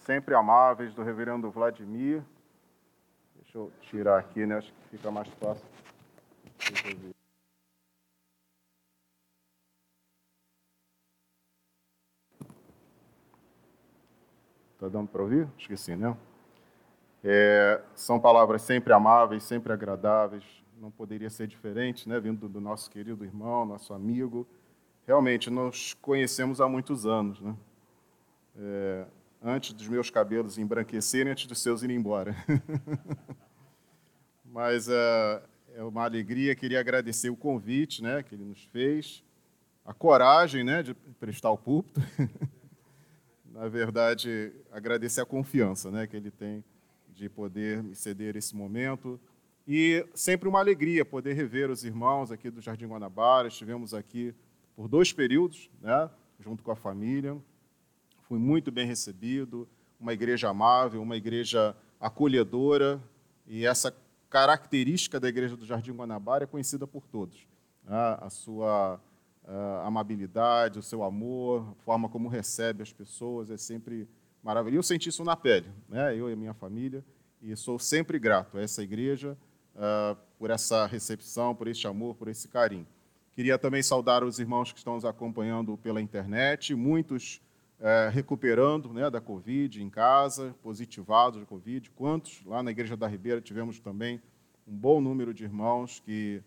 sempre amáveis do reverendo Vladimir. Deixa eu tirar aqui, né? Acho que fica mais fácil. Está dando para ouvir? Esqueci, né? É, são palavras sempre amáveis, sempre agradáveis, não poderia ser diferente, né? Vindo do nosso querido irmão, nosso amigo. Realmente, nos conhecemos há muitos anos, né? É, antes dos meus cabelos embranquecerem, antes dos seus irem embora. Mas é, é uma alegria, queria agradecer o convite né, que ele nos fez, a coragem né, de prestar o púlpito. Na verdade, agradecer a confiança né, que ele tem de poder me ceder esse momento. E sempre uma alegria poder rever os irmãos aqui do Jardim Guanabara. Estivemos aqui por dois períodos, né, junto com a família. Fui muito bem recebido, uma igreja amável, uma igreja acolhedora. E essa característica da igreja do Jardim Guanabara é conhecida por todos. Né? A sua a amabilidade, o seu amor, a forma como recebe as pessoas é sempre maravilhoso. Eu senti isso na pele, né? eu e a minha família, e sou sempre grato a essa igreja uh, por essa recepção, por esse amor, por esse carinho. Queria também saudar os irmãos que estão nos acompanhando pela internet, muitos uh, recuperando né, da Covid em casa, positivados da Covid. Quantos? Lá na Igreja da Ribeira tivemos também um bom número de irmãos que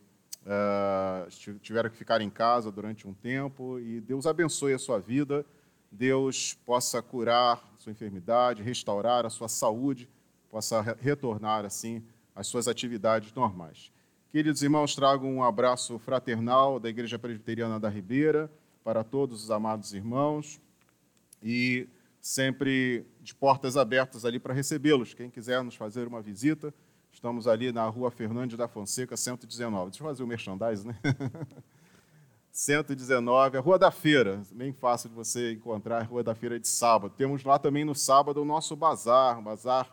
uh, tiveram que ficar em casa durante um tempo, e Deus abençoe a sua vida Deus possa curar a sua enfermidade, restaurar a sua saúde, possa retornar assim às suas atividades normais. Queridos irmãos, trago um abraço fraternal da Igreja Presbiteriana da Ribeira para todos os amados irmãos e sempre de portas abertas ali para recebê-los. Quem quiser nos fazer uma visita, estamos ali na Rua Fernandes da Fonseca, 119. Deixa eu fazer o merchandising, né? 119, a Rua da Feira, bem fácil de você encontrar, a Rua da Feira de sábado. Temos lá também no sábado o nosso bazar, bazar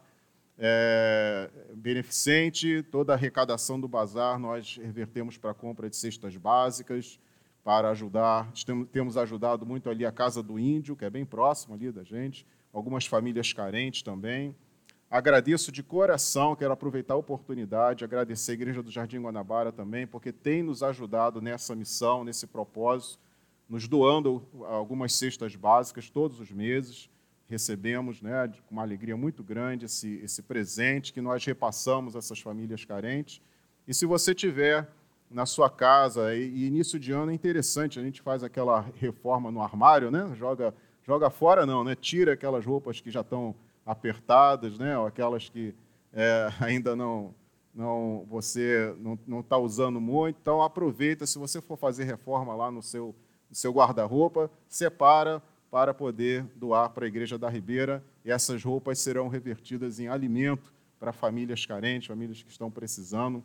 é, beneficente, toda a arrecadação do bazar nós revertemos para a compra de cestas básicas, para ajudar, temos ajudado muito ali a Casa do Índio, que é bem próximo ali da gente, algumas famílias carentes também. Agradeço de coração, quero aproveitar a oportunidade, agradecer a Igreja do Jardim Guanabara também, porque tem nos ajudado nessa missão, nesse propósito, nos doando algumas cestas básicas todos os meses. Recebemos né, com uma alegria muito grande esse, esse presente que nós repassamos a essas famílias carentes. E se você tiver na sua casa, e, início de ano é interessante, a gente faz aquela reforma no armário, né? joga, joga fora não, né? tira aquelas roupas que já estão apertadas, né? ou aquelas que é, ainda não, não você não está usando muito. Então, aproveita, se você for fazer reforma lá no seu, no seu guarda-roupa, separa para poder doar para a Igreja da Ribeira, e essas roupas serão revertidas em alimento para famílias carentes, famílias que estão precisando,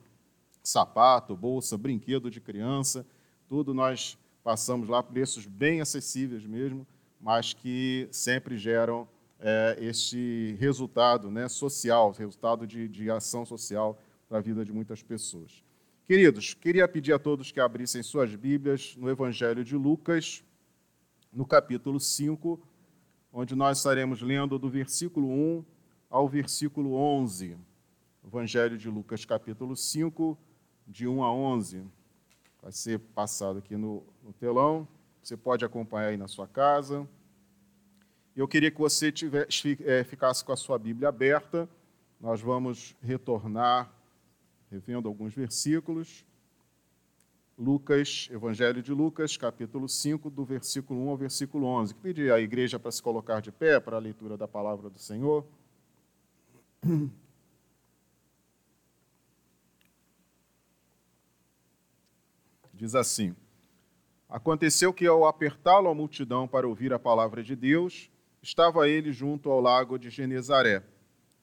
sapato, bolsa, brinquedo de criança, tudo nós passamos lá, preços bem acessíveis mesmo, mas que sempre geram é, este resultado né, social, resultado de, de ação social para a vida de muitas pessoas. Queridos, queria pedir a todos que abrissem suas Bíblias no Evangelho de Lucas, no capítulo 5, onde nós estaremos lendo do versículo 1 ao versículo 11. Evangelho de Lucas, capítulo 5, de 1 a 11. Vai ser passado aqui no, no telão. Você pode acompanhar aí na sua casa. Eu queria que você tivesse, é, ficasse com a sua Bíblia aberta. Nós vamos retornar, revendo alguns versículos. Lucas, Evangelho de Lucas, capítulo 5, do versículo 1 ao versículo 11. Pedir à igreja para se colocar de pé para a leitura da palavra do Senhor. Diz assim: Aconteceu que, ao apertá-lo a multidão para ouvir a palavra de Deus, estava ele junto ao lago de Genezaré.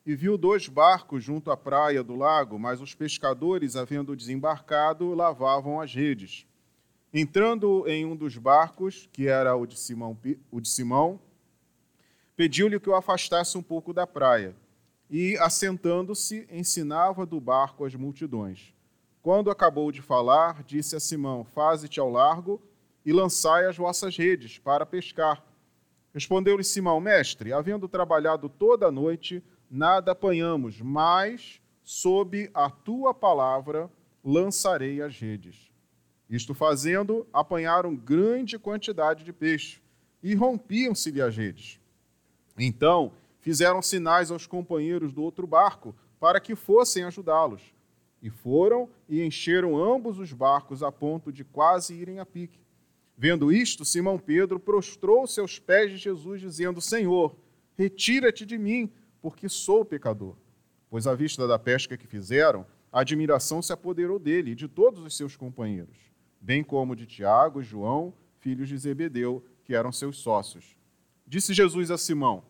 E viu dois barcos junto à praia do lago, mas os pescadores, havendo desembarcado, lavavam as redes. Entrando em um dos barcos, que era o de Simão, o de Simão pediu-lhe que o afastasse um pouco da praia. E, assentando-se, ensinava do barco as multidões. Quando acabou de falar, disse a Simão: Faze-te ao largo e lançai as vossas redes para pescar. Respondeu-lhe Simão, mestre, havendo trabalhado toda a noite, nada apanhamos, mas sob a tua palavra lançarei as redes. Isto fazendo, apanharam grande quantidade de peixe e rompiam-se-lhe as redes. Então fizeram sinais aos companheiros do outro barco para que fossem ajudá-los. E foram e encheram ambos os barcos a ponto de quase irem a pique. Vendo isto, Simão Pedro prostrou-se aos pés de Jesus, dizendo: Senhor, retira-te de mim, porque sou pecador. Pois à vista da pesca que fizeram, a admiração se apoderou dele e de todos os seus companheiros, bem como de Tiago e João, filhos de Zebedeu, que eram seus sócios. Disse Jesus a Simão: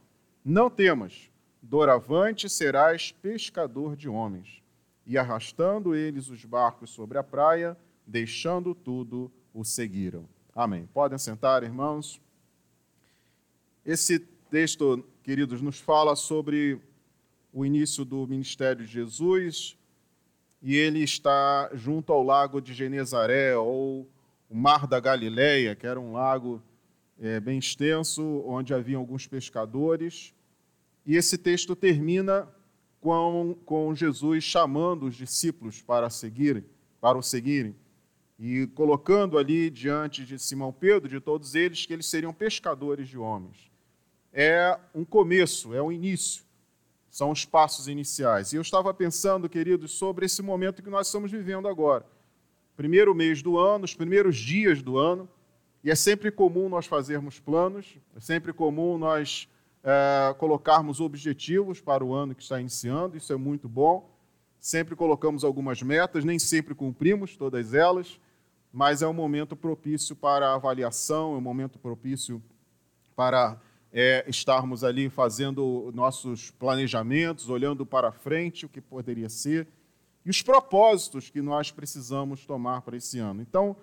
Não temas, doravante serás pescador de homens. E arrastando eles os barcos sobre a praia, deixando tudo, o seguiram. Amém. Podem sentar, irmãos. Esse texto, queridos, nos fala sobre o início do ministério de Jesus e ele está junto ao lago de Genezaré ou o Mar da Galileia, que era um lago é, bem extenso, onde havia alguns pescadores. E esse texto termina com, com Jesus chamando os discípulos para seguirem, para o seguirem, e colocando ali diante de Simão Pedro, de todos eles, que eles seriam pescadores de homens. É um começo, é um início, são os passos iniciais. E eu estava pensando, queridos, sobre esse momento que nós estamos vivendo agora. Primeiro mês do ano, os primeiros dias do ano, e é sempre comum nós fazermos planos, é sempre comum nós é, colocarmos objetivos para o ano que está iniciando, isso é muito bom. Sempre colocamos algumas metas, nem sempre cumprimos todas elas, mas é um momento propício para avaliação, é um momento propício para é, estarmos ali fazendo nossos planejamentos, olhando para frente o que poderia ser e os propósitos que nós precisamos tomar para esse ano. Então,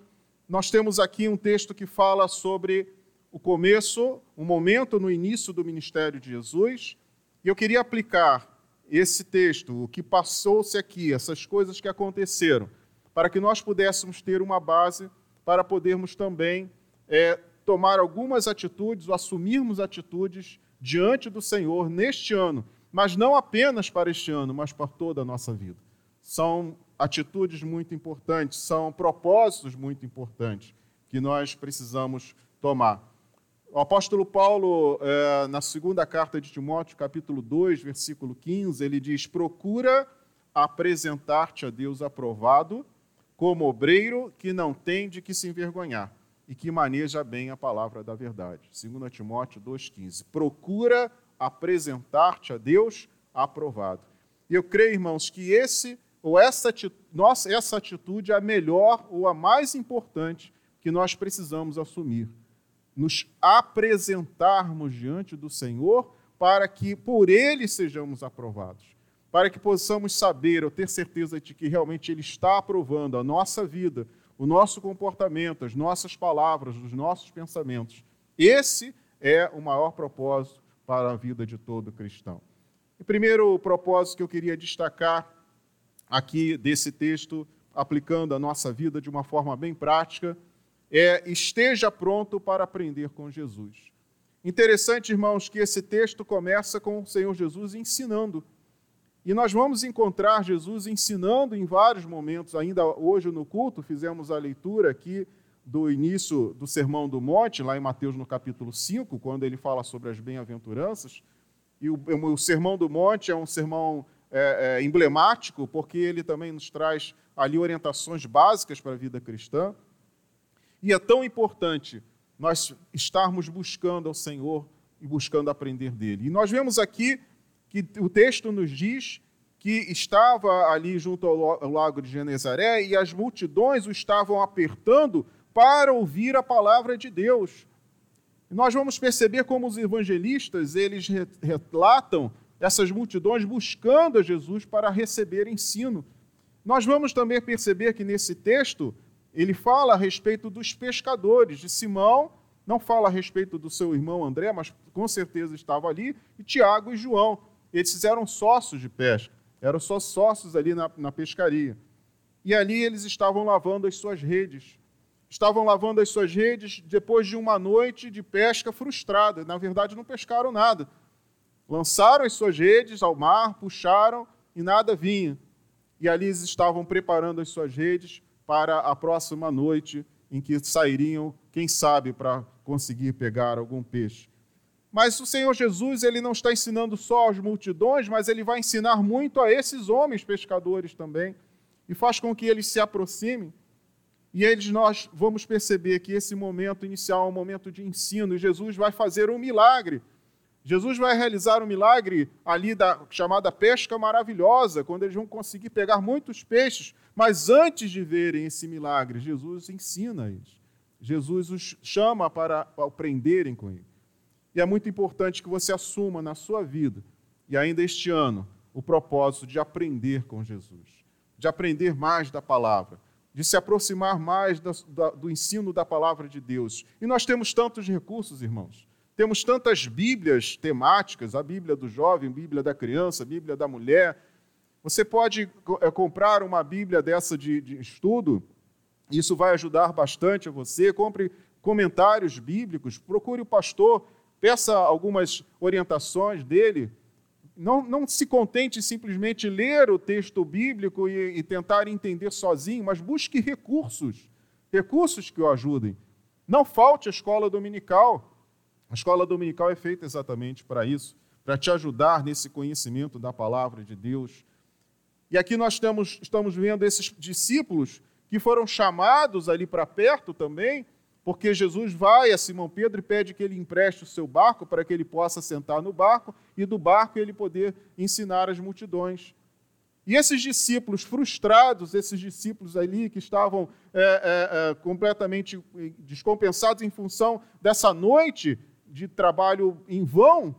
nós temos aqui um texto que fala sobre o começo, um momento no início do ministério de Jesus, e eu queria aplicar esse texto, o que passou-se aqui, essas coisas que aconteceram, para que nós pudéssemos ter uma base para podermos também é, tomar algumas atitudes ou assumirmos atitudes diante do Senhor neste ano, mas não apenas para este ano, mas para toda a nossa vida. São atitudes muito importantes, são propósitos muito importantes que nós precisamos tomar. O apóstolo Paulo, é, na segunda carta de Timóteo, capítulo 2, versículo 15, ele diz: Procura apresentar-te a Deus aprovado, como obreiro que não tem de que se envergonhar e que maneja bem a palavra da verdade. 2 Timóteo 2,15. Procura apresentar-te a Deus aprovado. E eu creio, irmãos, que esse ou essa, nossa, essa atitude é a melhor ou a mais importante que nós precisamos assumir. Nos apresentarmos diante do Senhor para que por Ele sejamos aprovados. Para que possamos saber ou ter certeza de que realmente Ele está aprovando a nossa vida, o nosso comportamento, as nossas palavras, os nossos pensamentos. Esse é o maior propósito para a vida de todo cristão. E primeiro propósito que eu queria destacar aqui desse texto, aplicando a nossa vida de uma forma bem prática, é esteja pronto para aprender com Jesus. Interessante, irmãos, que esse texto começa com o Senhor Jesus ensinando. E nós vamos encontrar Jesus ensinando em vários momentos, ainda hoje no culto, fizemos a leitura aqui do início do Sermão do Monte, lá em Mateus no capítulo 5, quando ele fala sobre as bem-aventuranças. E o, o Sermão do Monte é um sermão é, é, emblemático, porque ele também nos traz ali orientações básicas para a vida cristã. E é tão importante nós estarmos buscando ao Senhor e buscando aprender dele. E nós vemos aqui que o texto nos diz que estava ali junto ao lago de Genezaré e as multidões o estavam apertando para ouvir a palavra de Deus. E nós vamos perceber como os evangelistas, eles relatam essas multidões buscando a Jesus para receber ensino. Nós vamos também perceber que nesse texto ele fala a respeito dos pescadores, de Simão, não fala a respeito do seu irmão André, mas com certeza estava ali, e Tiago e João. Eles eram sócios de pesca, eram só sócios ali na, na pescaria. E ali eles estavam lavando as suas redes. estavam lavando as suas redes depois de uma noite de pesca frustrada. Na verdade, não pescaram nada. Lançaram as suas redes ao mar, puxaram e nada vinha. E ali eles estavam preparando as suas redes para a próxima noite em que sairiam, quem sabe, para conseguir pegar algum peixe. Mas o Senhor Jesus, ele não está ensinando só às multidões, mas ele vai ensinar muito a esses homens pescadores também, e faz com que eles se aproximem. E eles nós vamos perceber que esse momento inicial é um momento de ensino, e Jesus vai fazer um milagre. Jesus vai realizar um milagre ali da chamada pesca maravilhosa, quando eles vão conseguir pegar muitos peixes. Mas antes de verem esse milagre, Jesus ensina eles. Jesus os chama para aprenderem com ele. E é muito importante que você assuma na sua vida, e ainda este ano, o propósito de aprender com Jesus, de aprender mais da palavra, de se aproximar mais do, do ensino da palavra de Deus. E nós temos tantos recursos, irmãos. Temos tantas Bíblias temáticas, a Bíblia do jovem, a Bíblia da criança, a Bíblia da mulher. Você pode é, comprar uma Bíblia dessa de, de estudo, isso vai ajudar bastante a você. Compre comentários bíblicos, procure o pastor peça algumas orientações dele. Não, não se contente simplesmente ler o texto bíblico e, e tentar entender sozinho, mas busque recursos, recursos que o ajudem. Não falte a escola dominical. A escola dominical é feita exatamente para isso, para te ajudar nesse conhecimento da palavra de Deus. E aqui nós temos, estamos vendo esses discípulos que foram chamados ali para perto também, porque Jesus vai a Simão Pedro e pede que ele empreste o seu barco para que ele possa sentar no barco e do barco ele poder ensinar as multidões. E esses discípulos frustrados, esses discípulos ali que estavam é, é, é, completamente descompensados em função dessa noite de trabalho em vão,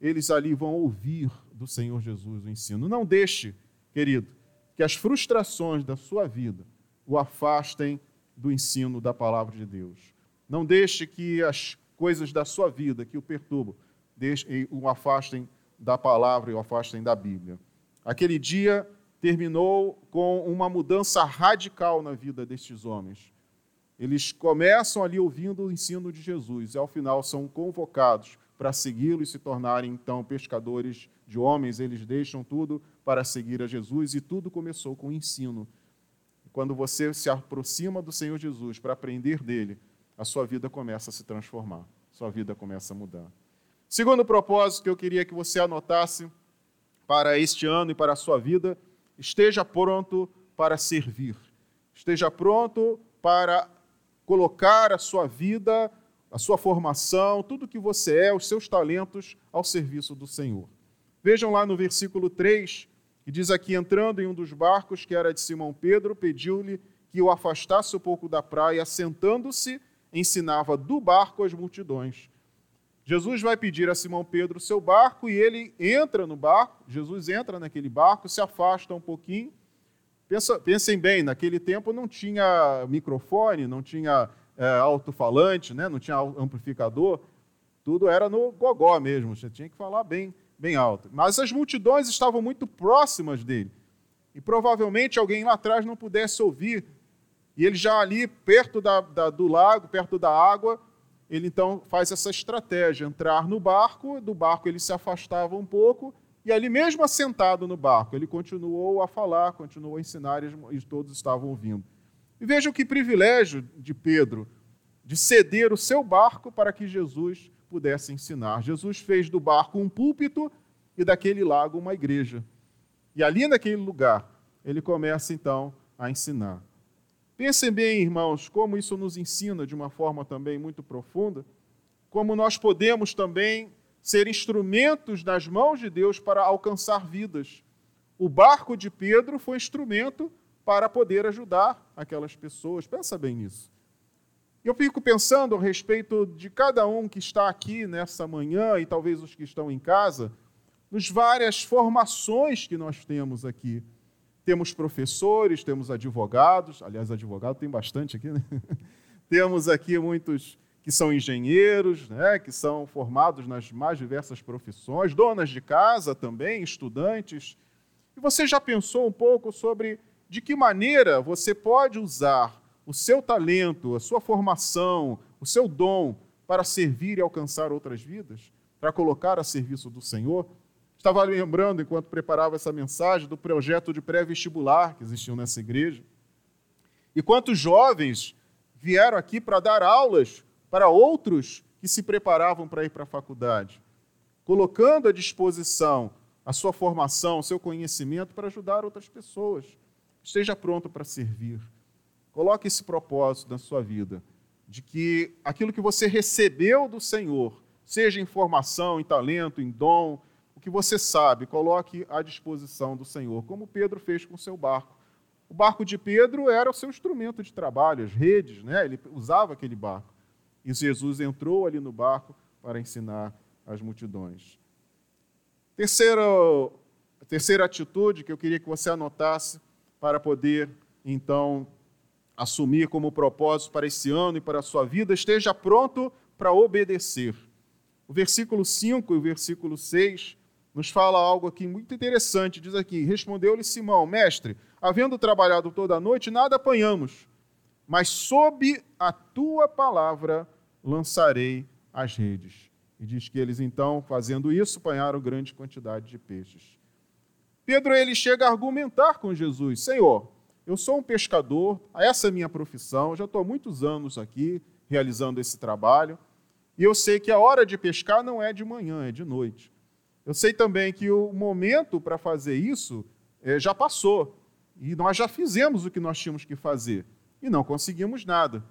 eles ali vão ouvir do Senhor Jesus o ensino. Não deixe, querido, que as frustrações da sua vida o afastem do ensino da palavra de Deus. Não deixe que as coisas da sua vida que o perturbam o afastem da palavra e o afastem da Bíblia. Aquele dia terminou com uma mudança radical na vida destes homens. Eles começam ali ouvindo o ensino de Jesus e, ao final, são convocados para segui-lo e se tornarem, então, pescadores de homens. Eles deixam tudo para seguir a Jesus e tudo começou com o ensino quando você se aproxima do Senhor Jesus para aprender dele, a sua vida começa a se transformar, sua vida começa a mudar. Segundo propósito que eu queria que você anotasse para este ano e para a sua vida, esteja pronto para servir. Esteja pronto para colocar a sua vida, a sua formação, tudo que você é, os seus talentos ao serviço do Senhor. Vejam lá no versículo 3, e diz aqui: entrando em um dos barcos, que era de Simão Pedro, pediu-lhe que o afastasse um pouco da praia, sentando-se, ensinava do barco as multidões. Jesus vai pedir a Simão Pedro o seu barco e ele entra no barco. Jesus entra naquele barco, se afasta um pouquinho. Pensa, pensem bem, naquele tempo não tinha microfone, não tinha é, alto-falante, né? não tinha amplificador. Tudo era no gogó mesmo, você tinha que falar bem bem alta. Mas as multidões estavam muito próximas dele. E provavelmente alguém lá atrás não pudesse ouvir. E ele já ali, perto da, da, do lago, perto da água, ele então faz essa estratégia: entrar no barco, do barco ele se afastava um pouco, e ali mesmo assentado no barco, ele continuou a falar, continuou a ensinar, e todos estavam ouvindo. E vejam que privilégio de Pedro de ceder o seu barco para que Jesus pudesse ensinar. Jesus fez do barco um púlpito e daquele lago uma igreja. E ali naquele lugar, ele começa então a ensinar. Pensem bem, irmãos, como isso nos ensina de uma forma também muito profunda, como nós podemos também ser instrumentos nas mãos de Deus para alcançar vidas. O barco de Pedro foi instrumento para poder ajudar aquelas pessoas. Pensa bem nisso. Eu fico pensando a respeito de cada um que está aqui nessa manhã e talvez os que estão em casa, nos várias formações que nós temos aqui. Temos professores, temos advogados, aliás, advogado tem bastante aqui, né? temos aqui muitos que são engenheiros, né, que são formados nas mais diversas profissões, donas de casa também, estudantes. E você já pensou um pouco sobre de que maneira você pode usar o seu talento, a sua formação, o seu dom para servir e alcançar outras vidas, para colocar a serviço do Senhor. Estava lembrando, enquanto preparava essa mensagem, do projeto de pré-vestibular que existiu nessa igreja. E quantos jovens vieram aqui para dar aulas para outros que se preparavam para ir para a faculdade, colocando à disposição a sua formação, o seu conhecimento para ajudar outras pessoas. Esteja pronto para servir. Coloque esse propósito na sua vida, de que aquilo que você recebeu do Senhor, seja em formação, em talento, em dom, o que você sabe, coloque à disposição do Senhor, como Pedro fez com o seu barco. O barco de Pedro era o seu instrumento de trabalho, as redes, né? ele usava aquele barco. E Jesus entrou ali no barco para ensinar as multidões. Terceira, terceira atitude que eu queria que você anotasse para poder, então, assumir como propósito para esse ano e para a sua vida, esteja pronto para obedecer. O versículo 5 e o versículo 6 nos fala algo aqui muito interessante. Diz aqui: Respondeu-lhe Simão, mestre, havendo trabalhado toda a noite, nada apanhamos, mas sob a tua palavra lançarei as redes. E diz que eles então, fazendo isso, apanharam grande quantidade de peixes. Pedro ele chega a argumentar com Jesus: Senhor, eu sou um pescador, essa é a minha profissão, já estou há muitos anos aqui realizando esse trabalho, e eu sei que a hora de pescar não é de manhã, é de noite. Eu sei também que o momento para fazer isso é, já passou. E nós já fizemos o que nós tínhamos que fazer. E não conseguimos nada.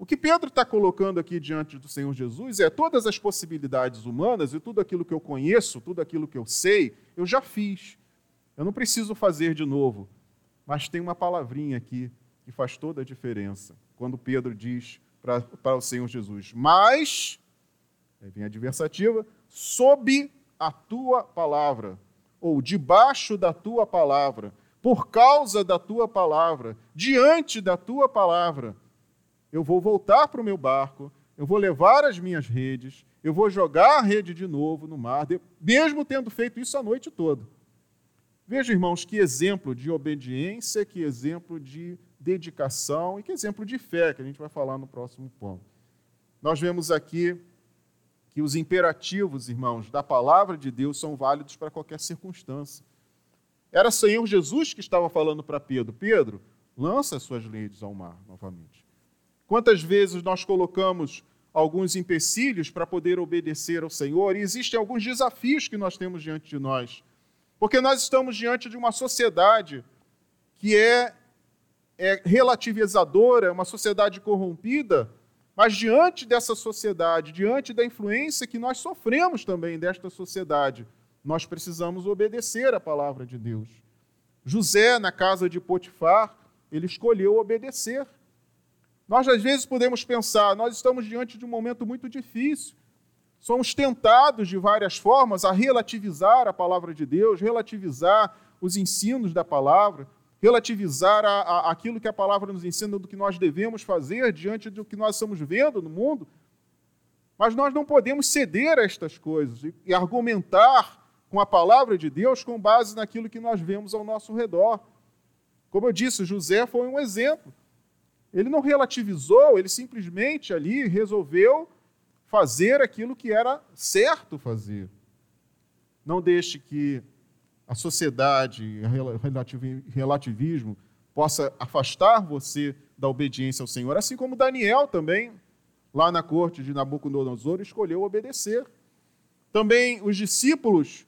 O que Pedro está colocando aqui diante do Senhor Jesus é todas as possibilidades humanas e tudo aquilo que eu conheço, tudo aquilo que eu sei, eu já fiz. Eu não preciso fazer de novo. Mas tem uma palavrinha aqui que faz toda a diferença. Quando Pedro diz para, o Senhor Jesus: Mas, aí vem a adversativa, sob a tua palavra, ou debaixo da tua palavra, por causa da tua palavra, diante da tua palavra, eu vou voltar para o meu barco, eu vou levar as minhas redes, eu vou jogar a rede de novo no mar, mesmo tendo feito isso a noite toda. Veja, irmãos, que exemplo de obediência, que exemplo de dedicação e que exemplo de fé, que a gente vai falar no próximo ponto. Nós vemos aqui que os imperativos, irmãos, da palavra de Deus são válidos para qualquer circunstância. Era Senhor Jesus que estava falando para Pedro: Pedro, lança as suas redes ao mar novamente. Quantas vezes nós colocamos alguns empecilhos para poder obedecer ao Senhor e existem alguns desafios que nós temos diante de nós. Porque nós estamos diante de uma sociedade que é, é relativizadora, uma sociedade corrompida, mas diante dessa sociedade, diante da influência que nós sofremos também desta sociedade, nós precisamos obedecer à palavra de Deus. José, na casa de Potifar, ele escolheu obedecer. Nós, às vezes, podemos pensar, nós estamos diante de um momento muito difícil. Somos tentados, de várias formas, a relativizar a palavra de Deus, relativizar os ensinos da palavra, relativizar a, a, aquilo que a palavra nos ensina do que nós devemos fazer diante do que nós estamos vendo no mundo. Mas nós não podemos ceder a estas coisas e, e argumentar com a palavra de Deus com base naquilo que nós vemos ao nosso redor. Como eu disse, José foi um exemplo. Ele não relativizou, ele simplesmente ali resolveu fazer aquilo que era certo fazer. Não deixe que a sociedade, o relativismo, possa afastar você da obediência ao Senhor, assim como Daniel também, lá na corte de Nabucodonosor, escolheu obedecer. Também os discípulos,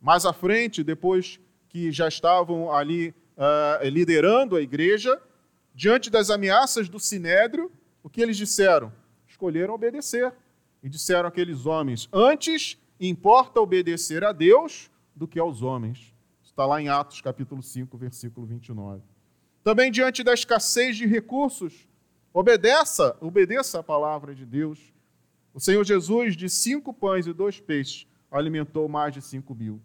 mais à frente, depois que já estavam ali uh, liderando a igreja, diante das ameaças do sinédrio, o que eles disseram? Escolheram obedecer. E disseram aqueles homens: Antes importa obedecer a Deus do que aos homens. Está lá em Atos capítulo 5, versículo 29. Também diante da escassez de recursos, obedeça, obedeça a palavra de Deus. O Senhor Jesus, de cinco pães e dois peixes, alimentou mais de cinco mil.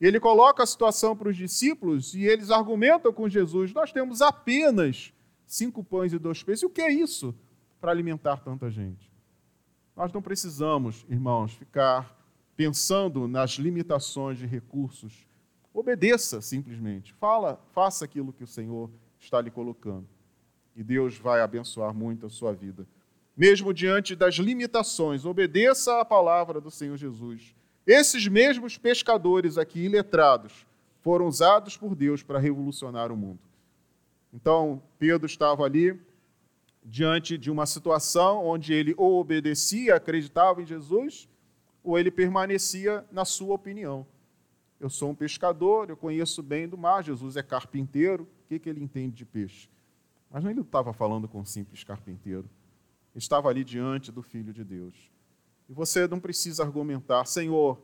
Ele coloca a situação para os discípulos e eles argumentam com Jesus: Nós temos apenas cinco pães e dois peixes. E o que é isso para alimentar tanta gente? Nós não precisamos, irmãos, ficar pensando nas limitações de recursos. Obedeça simplesmente. Fala, faça aquilo que o Senhor está lhe colocando. e Deus vai abençoar muito a sua vida. Mesmo diante das limitações, obedeça à palavra do Senhor Jesus. Esses mesmos pescadores aqui, iletrados, foram usados por Deus para revolucionar o mundo. Então, Pedro estava ali diante de uma situação onde ele ou obedecia, acreditava em Jesus, ou ele permanecia na sua opinião. Eu sou um pescador, eu conheço bem do mar, Jesus é carpinteiro, o que, que ele entende de peixe? Mas não ele estava falando com um simples carpinteiro. Ele estava ali diante do Filho de Deus. E você não precisa argumentar, Senhor,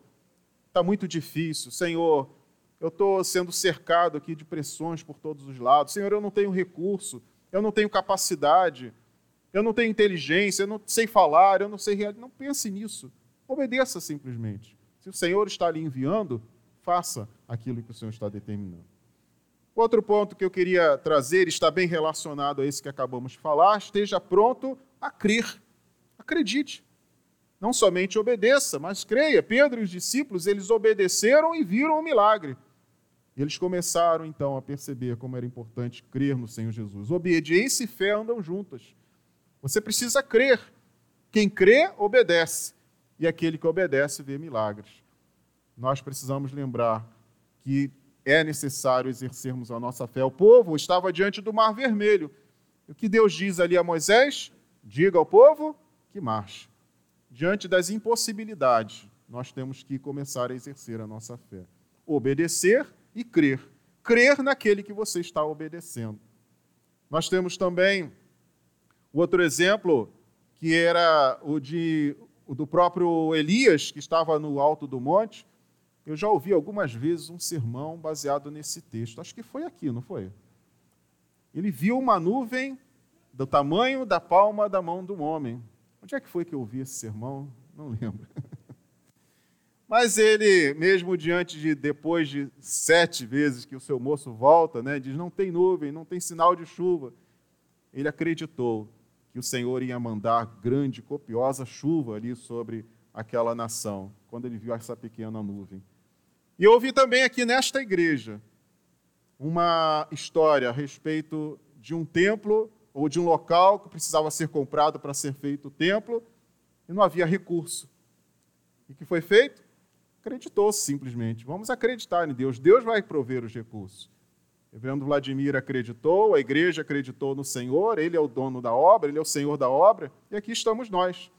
está muito difícil, Senhor, eu estou sendo cercado aqui de pressões por todos os lados, Senhor, eu não tenho recurso, eu não tenho capacidade, eu não tenho inteligência, eu não sei falar, eu não sei realizar. Não pense nisso. Obedeça simplesmente. Se o Senhor está lhe enviando, faça aquilo que o Senhor está determinando. Outro ponto que eu queria trazer está bem relacionado a esse que acabamos de falar. Esteja pronto a crer. Acredite. Não somente obedeça, mas creia. Pedro e os discípulos, eles obedeceram e viram o milagre. E eles começaram então a perceber como era importante crer no Senhor Jesus. Obediência e fé andam juntas. Você precisa crer. Quem crê, obedece. E aquele que obedece vê milagres. Nós precisamos lembrar que é necessário exercermos a nossa fé. O povo estava diante do Mar Vermelho. O que Deus diz ali a Moisés? Diga ao povo que marche. Diante das impossibilidades, nós temos que começar a exercer a nossa fé. Obedecer e crer. Crer naquele que você está obedecendo. Nós temos também outro exemplo, que era o, de, o do próprio Elias, que estava no alto do monte. Eu já ouvi algumas vezes um sermão baseado nesse texto. Acho que foi aqui, não foi? Ele viu uma nuvem do tamanho da palma da mão do homem. Onde é que foi que eu ouvi esse sermão? Não lembro. Mas ele, mesmo diante de, depois de sete vezes que o seu moço volta, né, diz: não tem nuvem, não tem sinal de chuva. Ele acreditou que o Senhor ia mandar grande, copiosa chuva ali sobre aquela nação, quando ele viu essa pequena nuvem. E eu ouvi também aqui nesta igreja uma história a respeito de um templo ou de um local que precisava ser comprado para ser feito o templo e não havia recurso. E que foi feito? Acreditou simplesmente. Vamos acreditar em Deus. Deus vai prover os recursos. Reverendo Vladimir acreditou, a igreja acreditou no Senhor, ele é o dono da obra, ele é o Senhor da obra, e aqui estamos nós,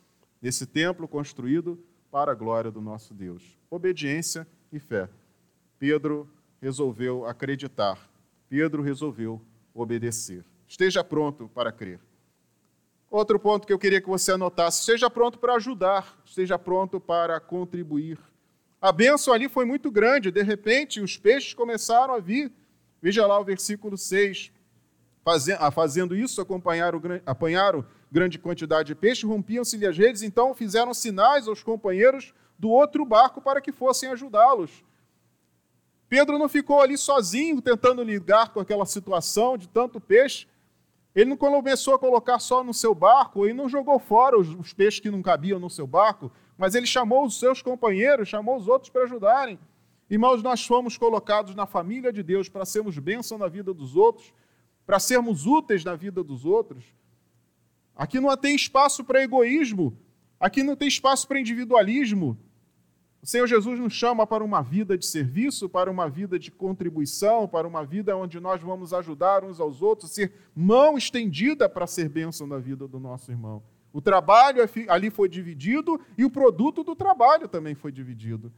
nesse templo construído para a glória do nosso Deus. Obediência e fé. Pedro resolveu acreditar, Pedro resolveu obedecer. Esteja pronto para crer. Outro ponto que eu queria que você anotasse: esteja pronto para ajudar, esteja pronto para contribuir. A bênção ali foi muito grande, de repente os peixes começaram a vir. Veja lá o versículo 6. Fazendo isso, acompanharam, apanharam grande quantidade de peixe, rompiam-se-lhe as redes, então fizeram sinais aos companheiros do outro barco para que fossem ajudá-los. Pedro não ficou ali sozinho tentando lidar com aquela situação de tanto peixe. Ele não começou a colocar só no seu barco e não jogou fora os, os peixes que não cabiam no seu barco, mas ele chamou os seus companheiros, chamou os outros para ajudarem. Irmãos, nós fomos colocados na família de Deus para sermos bênção na vida dos outros, para sermos úteis na vida dos outros. Aqui não tem espaço para egoísmo, aqui não tem espaço para individualismo. O Senhor Jesus nos chama para uma vida de serviço, para uma vida de contribuição, para uma vida onde nós vamos ajudar uns aos outros, ser mão estendida para ser bênção na vida do nosso irmão. O trabalho ali foi dividido e o produto do trabalho também foi dividido.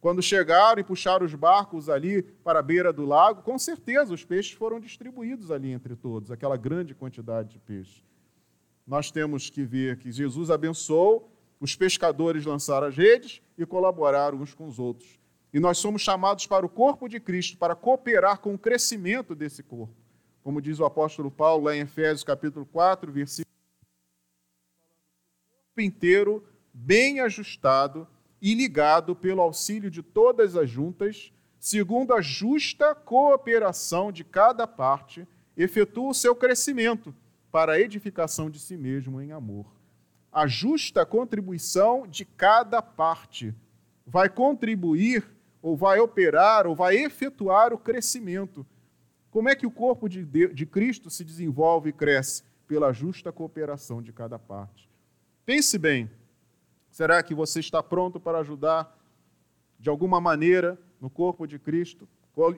Quando chegaram e puxaram os barcos ali para a beira do lago, com certeza os peixes foram distribuídos ali entre todos, aquela grande quantidade de peixes. Nós temos que ver que Jesus abençoou, os pescadores lançaram as redes e colaboraram uns com os outros. E nós somos chamados para o corpo de Cristo, para cooperar com o crescimento desse corpo. Como diz o apóstolo Paulo lá em Efésios capítulo 4, versículo inteiro bem ajustado e ligado pelo auxílio de todas as juntas, segundo a justa cooperação de cada parte, efetua o seu crescimento para a edificação de si mesmo em amor. A justa contribuição de cada parte vai contribuir, ou vai operar, ou vai efetuar o crescimento. Como é que o corpo de, de Cristo se desenvolve e cresce? Pela justa cooperação de cada parte. Pense bem: será que você está pronto para ajudar de alguma maneira no corpo de Cristo,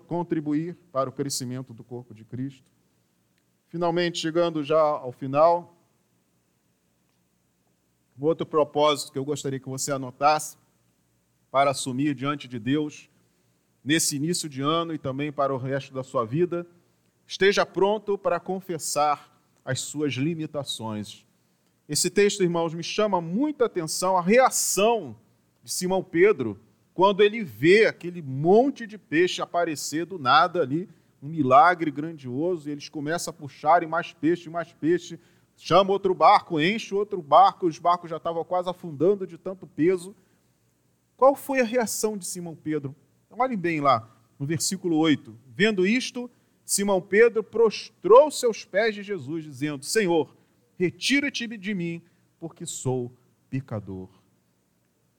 contribuir para o crescimento do corpo de Cristo? Finalmente, chegando já ao final, um outro propósito que eu gostaria que você anotasse para assumir diante de Deus nesse início de ano e também para o resto da sua vida, esteja pronto para confessar as suas limitações. Esse texto, irmãos, me chama muita atenção a reação de Simão Pedro quando ele vê aquele monte de peixe aparecer do nada ali um milagre grandioso, e eles começam a puxar e mais peixe, mais peixe, chama outro barco, enche outro barco, os barcos já estavam quase afundando de tanto peso. Qual foi a reação de Simão Pedro? Olhem bem lá, no versículo 8. Vendo isto, Simão Pedro prostrou seus pés de Jesus, dizendo: Senhor, retira-te de mim, porque sou pecador.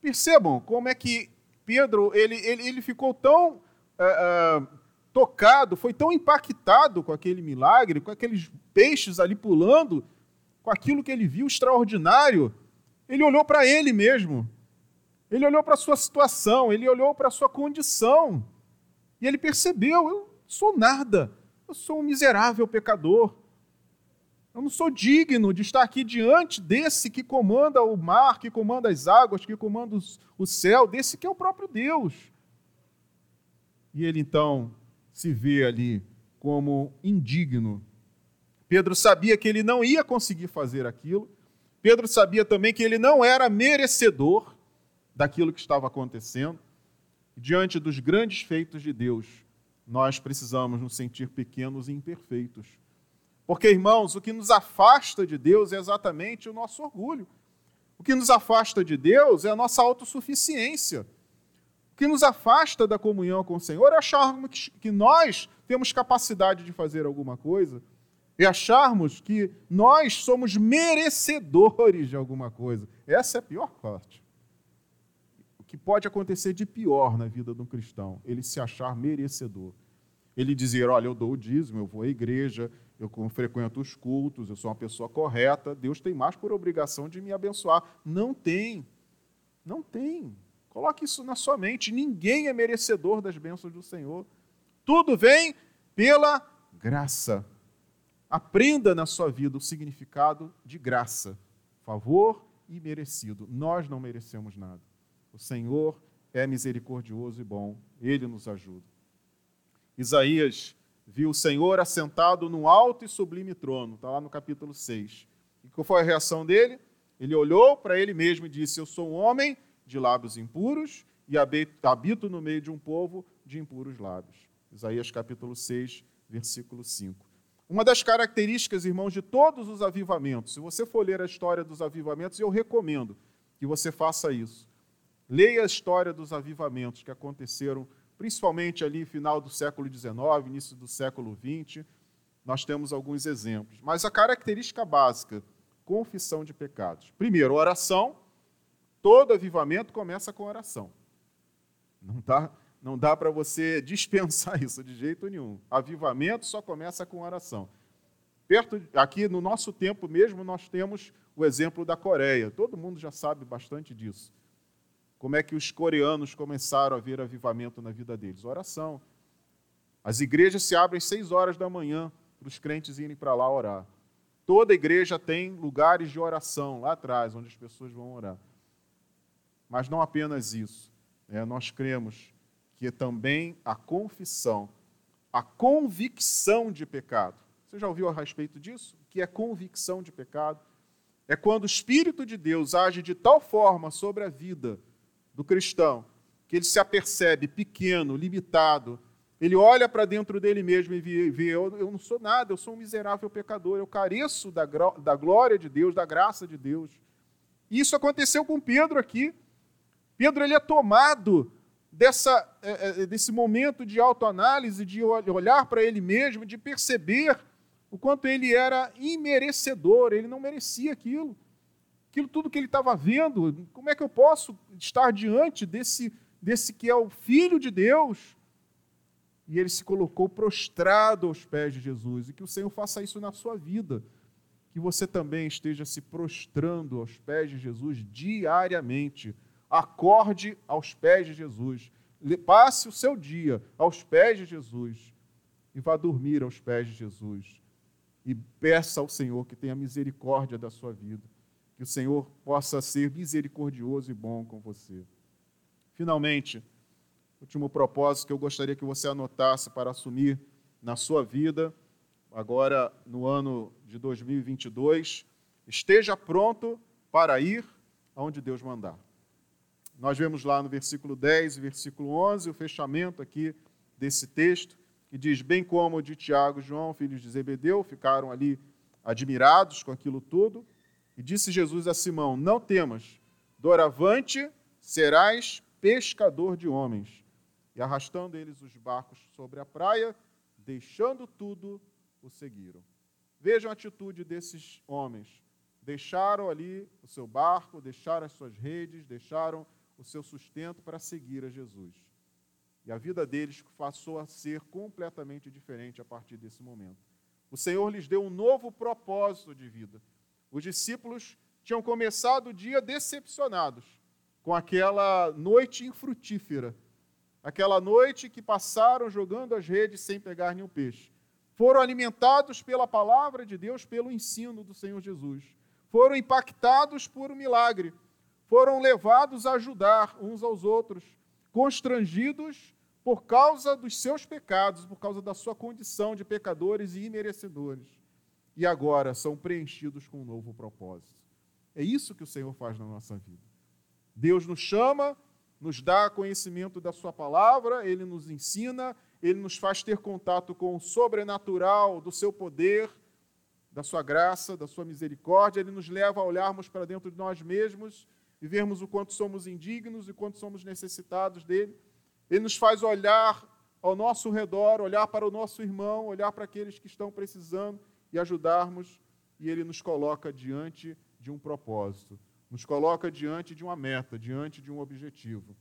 Percebam como é que Pedro ele, ele, ele ficou tão uh, tocado, foi tão impactado com aquele milagre, com aqueles peixes ali pulando, com aquilo que ele viu extraordinário, ele olhou para ele mesmo. Ele olhou para a sua situação, ele olhou para a sua condição. E ele percebeu: eu sou nada, eu sou um miserável pecador. Eu não sou digno de estar aqui diante desse que comanda o mar, que comanda as águas, que comanda o céu, desse que é o próprio Deus. E ele então se vê ali como indigno. Pedro sabia que ele não ia conseguir fazer aquilo. Pedro sabia também que ele não era merecedor daquilo que estava acontecendo. Diante dos grandes feitos de Deus, nós precisamos nos sentir pequenos e imperfeitos. Porque, irmãos, o que nos afasta de Deus é exatamente o nosso orgulho. O que nos afasta de Deus é a nossa autossuficiência. O que nos afasta da comunhão com o Senhor é acharmos que nós temos capacidade de fazer alguma coisa e acharmos que nós somos merecedores de alguma coisa. Essa é a pior parte. O que pode acontecer de pior na vida de um cristão, ele se achar merecedor. Ele dizer: Olha, eu dou o dízimo, eu vou à igreja, eu frequento os cultos, eu sou uma pessoa correta, Deus tem mais por obrigação de me abençoar. Não tem. Não tem. Coloque isso na sua mente. Ninguém é merecedor das bênçãos do Senhor. Tudo vem pela graça. Aprenda na sua vida o significado de graça, favor e merecido. Nós não merecemos nada. O Senhor é misericordioso e bom, ele nos ajuda. Isaías viu o Senhor assentado num alto e sublime trono, está lá no capítulo 6. E qual foi a reação dele? Ele olhou para ele mesmo e disse: Eu sou um homem de lábios impuros e habito no meio de um povo de impuros lábios. Isaías capítulo 6, versículo 5. Uma das características, irmãos, de todos os avivamentos, se você for ler a história dos avivamentos, eu recomendo que você faça isso. Leia a história dos avivamentos que aconteceram principalmente ali final do século XIX, início do século XX. Nós temos alguns exemplos. Mas a característica básica, confissão de pecados. Primeiro, oração, Todo avivamento começa com oração. Não dá, não dá para você dispensar isso de jeito nenhum. Avivamento só começa com oração. Perto, aqui no nosso tempo mesmo, nós temos o exemplo da Coreia. Todo mundo já sabe bastante disso. Como é que os coreanos começaram a ver avivamento na vida deles? Oração. As igrejas se abrem às seis horas da manhã para os crentes irem para lá orar. Toda igreja tem lugares de oração lá atrás, onde as pessoas vão orar. Mas não apenas isso. É, nós cremos que também a confissão, a convicção de pecado. Você já ouviu a respeito disso? O que é convicção de pecado? É quando o Espírito de Deus age de tal forma sobre a vida do cristão que ele se apercebe pequeno, limitado. Ele olha para dentro dele mesmo e vê: eu, eu, não sou nada, eu sou um miserável pecador, eu careço da, da glória de Deus, da graça de Deus. Isso aconteceu com Pedro aqui. Pedro ele é tomado dessa, é, é, desse momento de autoanálise, de olhar para ele mesmo, de perceber o quanto ele era imerecedor, ele não merecia aquilo. Aquilo tudo que ele estava vendo, como é que eu posso estar diante desse, desse que é o Filho de Deus? e ele se colocou prostrado aos pés de Jesus. E que o Senhor faça isso na sua vida. Que você também esteja se prostrando aos pés de Jesus diariamente. Acorde aos pés de Jesus. Passe o seu dia aos pés de Jesus e vá dormir aos pés de Jesus. E peça ao Senhor que tenha misericórdia da sua vida. Que o Senhor possa ser misericordioso e bom com você. Finalmente, último propósito que eu gostaria que você anotasse para assumir na sua vida, agora no ano de 2022, esteja pronto para ir aonde Deus mandar. Nós vemos lá no versículo 10 e versículo 11 o fechamento aqui desse texto, que diz: Bem como de Tiago e João, filhos de Zebedeu, ficaram ali admirados com aquilo tudo. E disse Jesus a Simão: Não temas, doravante serás pescador de homens e arrastando eles os barcos sobre a praia, deixando tudo, o seguiram. Vejam a atitude desses homens. Deixaram ali o seu barco, deixaram as suas redes, deixaram o seu sustento para seguir a Jesus. E a vida deles passou a ser completamente diferente a partir desse momento. O Senhor lhes deu um novo propósito de vida. Os discípulos tinham começado o dia decepcionados com aquela noite infrutífera aquela noite que passaram jogando as redes sem pegar nenhum peixe. Foram alimentados pela palavra de Deus, pelo ensino do Senhor Jesus. Foram impactados por um milagre. Foram levados a ajudar uns aos outros, constrangidos por causa dos seus pecados, por causa da sua condição de pecadores e imerecedores. E agora são preenchidos com um novo propósito. É isso que o Senhor faz na nossa vida. Deus nos chama nos dá conhecimento da Sua palavra, Ele nos ensina, Ele nos faz ter contato com o sobrenatural do Seu poder, da Sua graça, da Sua misericórdia, Ele nos leva a olharmos para dentro de nós mesmos e vermos o quanto somos indignos e quanto somos necessitados dele. Ele nos faz olhar ao nosso redor, olhar para o nosso irmão, olhar para aqueles que estão precisando e ajudarmos, e Ele nos coloca diante de um propósito nos coloca diante de uma meta, diante de um objetivo: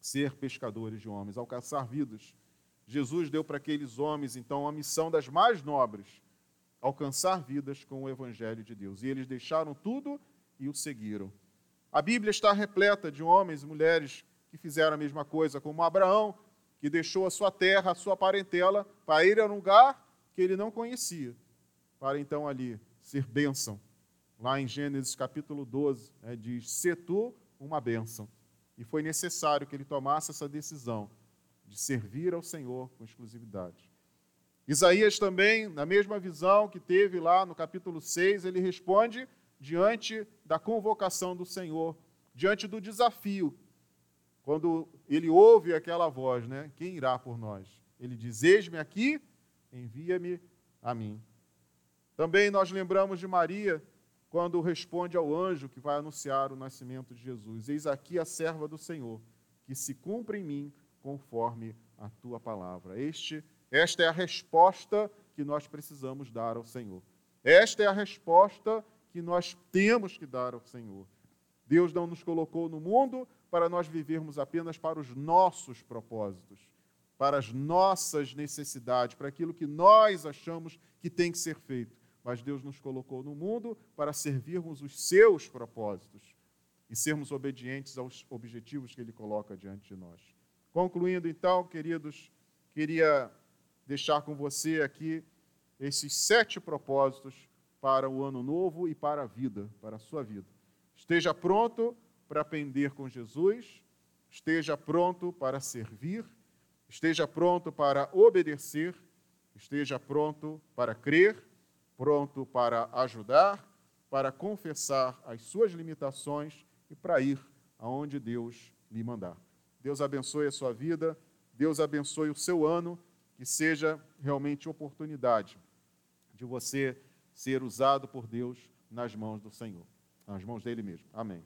ser pescadores de homens, alcançar vidas. Jesus deu para aqueles homens, então, a missão das mais nobres: alcançar vidas com o Evangelho de Deus. E eles deixaram tudo e o seguiram. A Bíblia está repleta de homens e mulheres que fizeram a mesma coisa, como Abraão, que deixou a sua terra, a sua parentela, para ir a um lugar que ele não conhecia, para então ali ser bênção lá em Gênesis capítulo 12, né, diz: Se tu uma bênção. E foi necessário que ele tomasse essa decisão de servir ao Senhor com exclusividade. Isaías também, na mesma visão que teve lá no capítulo 6, ele responde diante da convocação do Senhor, diante do desafio. Quando ele ouve aquela voz, né? Quem irá por nós? Ele diz: Eis-me aqui, envia-me a mim. Também nós lembramos de Maria, quando responde ao anjo que vai anunciar o nascimento de Jesus: Eis aqui a serva do Senhor, que se cumpre em mim conforme a tua palavra. Este, esta é a resposta que nós precisamos dar ao Senhor. Esta é a resposta que nós temos que dar ao Senhor. Deus não nos colocou no mundo para nós vivermos apenas para os nossos propósitos, para as nossas necessidades, para aquilo que nós achamos que tem que ser feito mas Deus nos colocou no mundo para servirmos os seus propósitos e sermos obedientes aos objetivos que Ele coloca diante de nós. Concluindo, então, queridos, queria deixar com você aqui esses sete propósitos para o ano novo e para a vida, para a sua vida. Esteja pronto para aprender com Jesus, esteja pronto para servir, esteja pronto para obedecer, esteja pronto para crer pronto para ajudar, para confessar as suas limitações e para ir aonde Deus lhe mandar. Deus abençoe a sua vida, Deus abençoe o seu ano, que seja realmente oportunidade de você ser usado por Deus nas mãos do Senhor, nas mãos dele mesmo. Amém.